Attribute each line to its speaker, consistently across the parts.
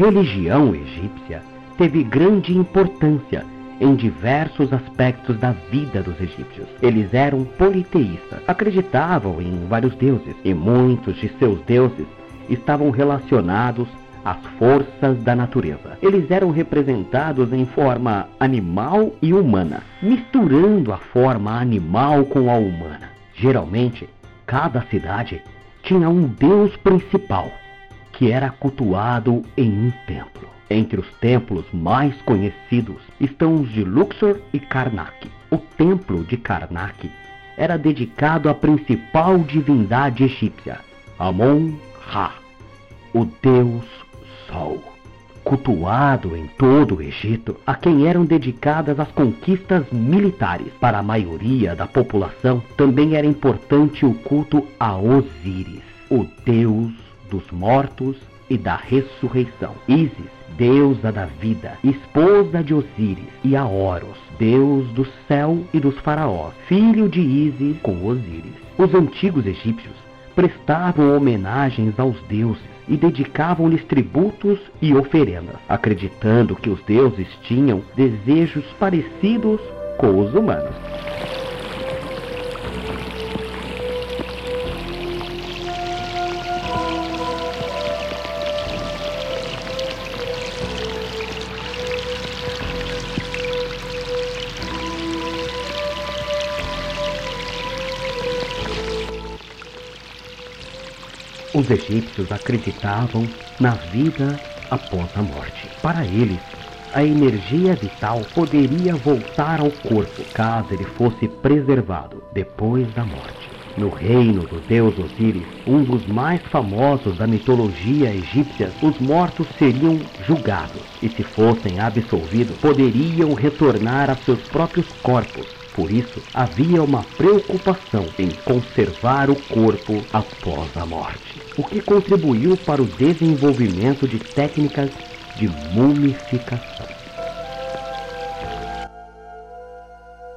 Speaker 1: religião egípcia teve grande importância em diversos aspectos da vida dos egípcios. Eles eram politeístas, acreditavam em vários deuses, e muitos de seus deuses estavam relacionados às forças da natureza. Eles eram representados em forma animal e humana, misturando a forma animal com a humana. Geralmente, cada cidade tinha um deus principal, que era cultuado em um templo. Entre os templos mais conhecidos estão os de Luxor e Karnak. O templo de Karnak era dedicado à principal divindade egípcia, Amon-Ra, o deus Sol. Cultuado em todo o Egito, a quem eram dedicadas as conquistas militares. Para a maioria da população, também era importante o culto a Osíris, o deus dos mortos e da ressurreição. Ísis deusa da vida, esposa de Osíris, e a Horus, deus do céu e dos faraós, filho de Ísis com Osíris. Os antigos egípcios prestavam homenagens aos deuses e dedicavam-lhes tributos e oferendas, acreditando que os deuses tinham desejos parecidos com os humanos. Os egípcios acreditavam na vida após a morte. Para eles, a energia vital poderia voltar ao corpo caso ele fosse preservado depois da morte. No reino do deus Osíris, um dos mais famosos da mitologia egípcia, os mortos seriam julgados e, se fossem absolvidos, poderiam retornar a seus próprios corpos. Por isso, havia uma preocupação em conservar o corpo após a morte o que contribuiu para o desenvolvimento de técnicas de mumificação.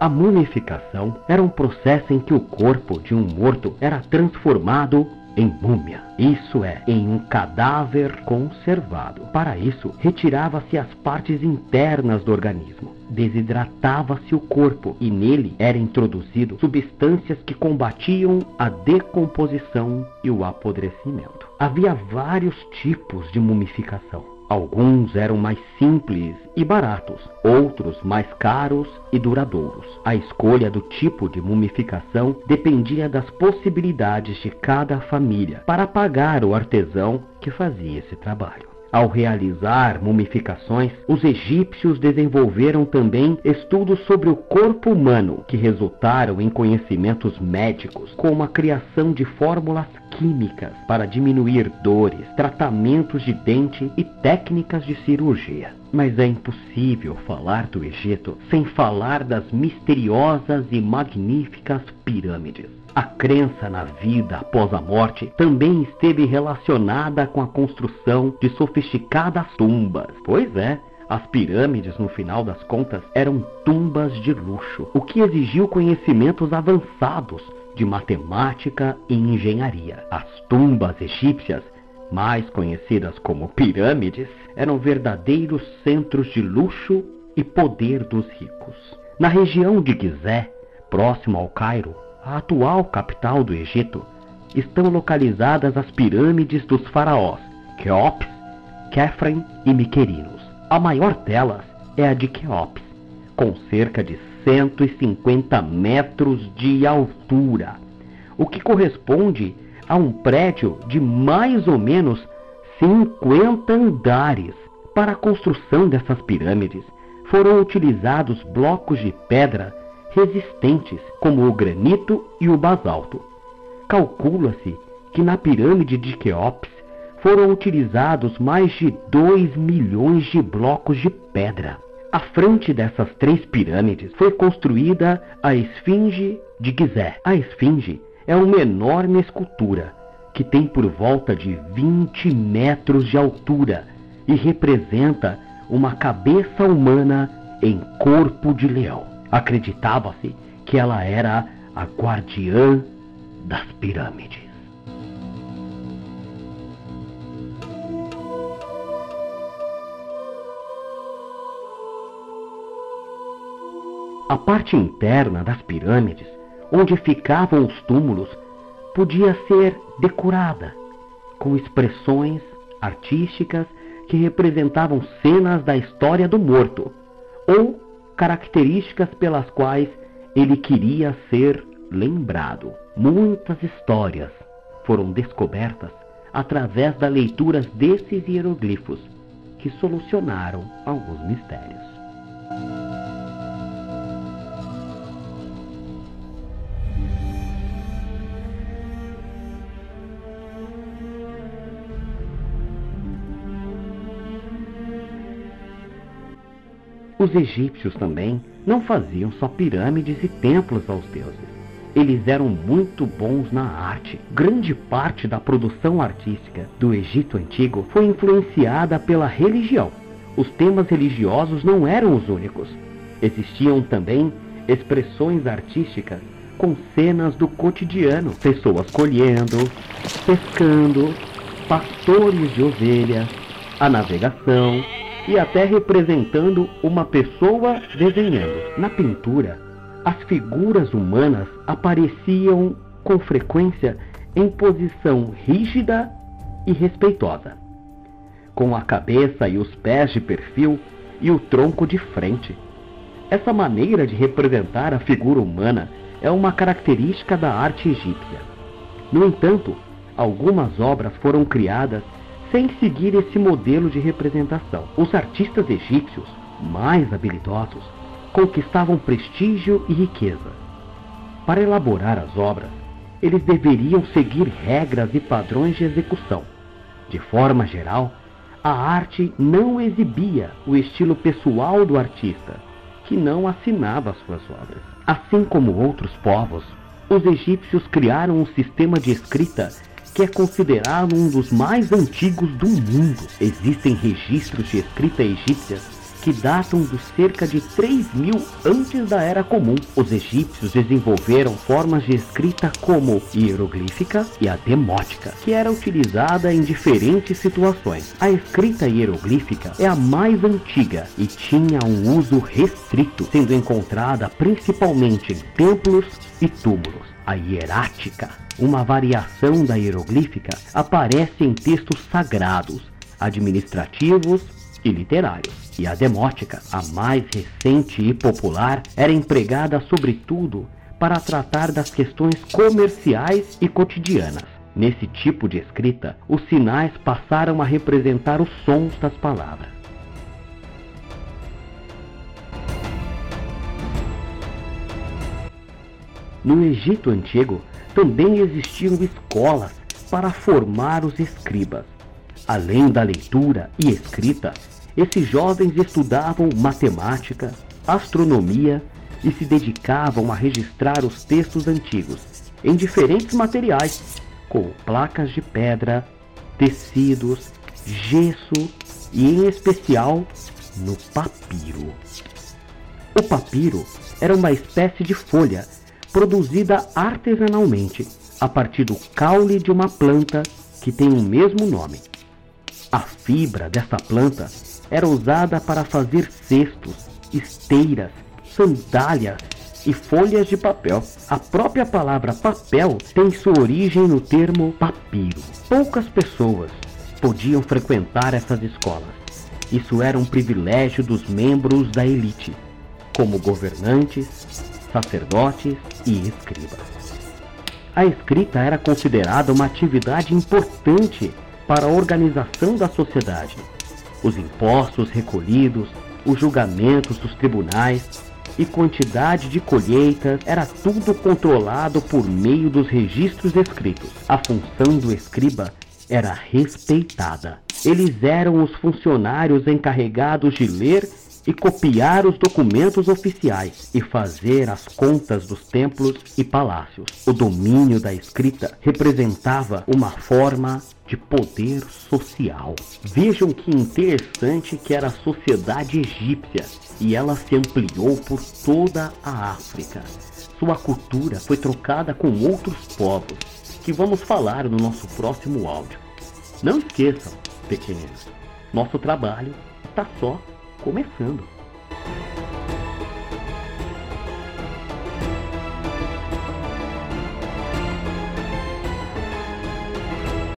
Speaker 1: A mumificação era um processo em que o corpo de um morto era transformado em múmia, isso é, em um cadáver conservado. Para isso, retirava-se as partes internas do organismo, desidratava-se o corpo e nele eram introduzido substâncias que combatiam a decomposição e o apodrecimento. Havia vários tipos de mumificação. Alguns eram mais simples e baratos, outros mais caros e duradouros. A escolha do tipo de mumificação dependia das possibilidades de cada família para pagar o artesão que fazia esse trabalho. Ao realizar mumificações, os egípcios desenvolveram também estudos sobre o corpo humano, que resultaram em conhecimentos médicos, como a criação de fórmulas químicas para diminuir dores, tratamentos de dente e técnicas de cirurgia. Mas é impossível falar do Egito sem falar das misteriosas e magníficas pirâmides. A crença na vida após a morte também esteve relacionada com a construção de sofisticadas tumbas. Pois é, as pirâmides, no final das contas, eram tumbas de luxo, o que exigiu conhecimentos avançados de matemática e engenharia. As tumbas egípcias, mais conhecidas como pirâmides, eram verdadeiros centros de luxo e poder dos ricos. Na região de Gizé, próximo ao Cairo, a atual capital do Egito, estão localizadas as pirâmides dos faraós Queops, Kefren e Miquerinos. A maior delas é a de Queops, com cerca de 150 metros de altura, o que corresponde a um prédio de mais ou menos 50 andares. Para a construção dessas pirâmides foram utilizados blocos de pedra resistentes, como o granito e o basalto. Calcula-se que na pirâmide de Queops foram utilizados mais de 2 milhões de blocos de pedra. À frente dessas três pirâmides foi construída a Esfinge de Gizé. A Esfinge é uma enorme escultura que tem por volta de 20 metros de altura e representa uma cabeça humana em corpo de leão. Acreditava-se que ela era a guardiã das pirâmides. A parte interna das pirâmides, onde ficavam os túmulos, podia ser decorada com expressões artísticas que representavam cenas da história do morto ou características pelas quais ele queria ser lembrado. Muitas histórias foram descobertas através da leitura desses hieroglifos que solucionaram alguns mistérios. Os egípcios também não faziam só pirâmides e templos aos deuses. Eles eram muito bons na arte. Grande parte da produção artística do Egito Antigo foi influenciada pela religião. Os temas religiosos não eram os únicos. Existiam também expressões artísticas com cenas do cotidiano, pessoas colhendo, pescando, pastores de ovelhas, a navegação, e até representando uma pessoa desenhando. Na pintura, as figuras humanas apareciam com frequência em posição rígida e respeitosa, com a cabeça e os pés de perfil e o tronco de frente. Essa maneira de representar a figura humana é uma característica da arte egípcia. No entanto, algumas obras foram criadas sem seguir esse modelo de representação. Os artistas egípcios, mais habilidosos, conquistavam prestígio e riqueza. Para elaborar as obras, eles deveriam seguir regras e padrões de execução. De forma geral, a arte não exibia o estilo pessoal do artista, que não assinava suas obras. Assim como outros povos, os egípcios criaram um sistema de escrita que é considerado um dos mais antigos do mundo. Existem registros de escrita egípcia que datam de cerca de 3 mil antes da Era Comum. Os egípcios desenvolveram formas de escrita como hieroglífica e a demótica, que era utilizada em diferentes situações. A escrita hieroglífica é a mais antiga e tinha um uso restrito, sendo encontrada principalmente em templos e túmulos. A hierática, uma variação da hieroglífica, aparece em textos sagrados, administrativos e literários. E a demótica, a mais recente e popular, era empregada sobretudo para tratar das questões comerciais e cotidianas. Nesse tipo de escrita, os sinais passaram a representar os sons das palavras. No Egito Antigo também existiam escolas para formar os escribas. Além da leitura e escrita, esses jovens estudavam matemática, astronomia e se dedicavam a registrar os textos antigos em diferentes materiais, como placas de pedra, tecidos, gesso e, em especial, no papiro. O papiro era uma espécie de folha produzida artesanalmente a partir do caule de uma planta que tem o mesmo nome. A fibra dessa planta era usada para fazer cestos, esteiras, sandálias e folhas de papel. A própria palavra papel tem sua origem no termo papiro. Poucas pessoas podiam frequentar essas escolas. Isso era um privilégio dos membros da elite, como governantes, sacerdotes e escribas. A escrita era considerada uma atividade importante para a organização da sociedade. Os impostos recolhidos, os julgamentos dos tribunais e quantidade de colheitas era tudo controlado por meio dos registros escritos. A função do escriba era respeitada. Eles eram os funcionários encarregados de ler e copiar os documentos oficiais e fazer as contas dos templos e palácios. O domínio da escrita representava uma forma de poder social. Vejam que interessante que era a sociedade egípcia e ela se ampliou por toda a África. Sua cultura foi trocada com outros povos, que vamos falar no nosso próximo áudio. Não esqueçam, pequeninos, nosso trabalho está só começando.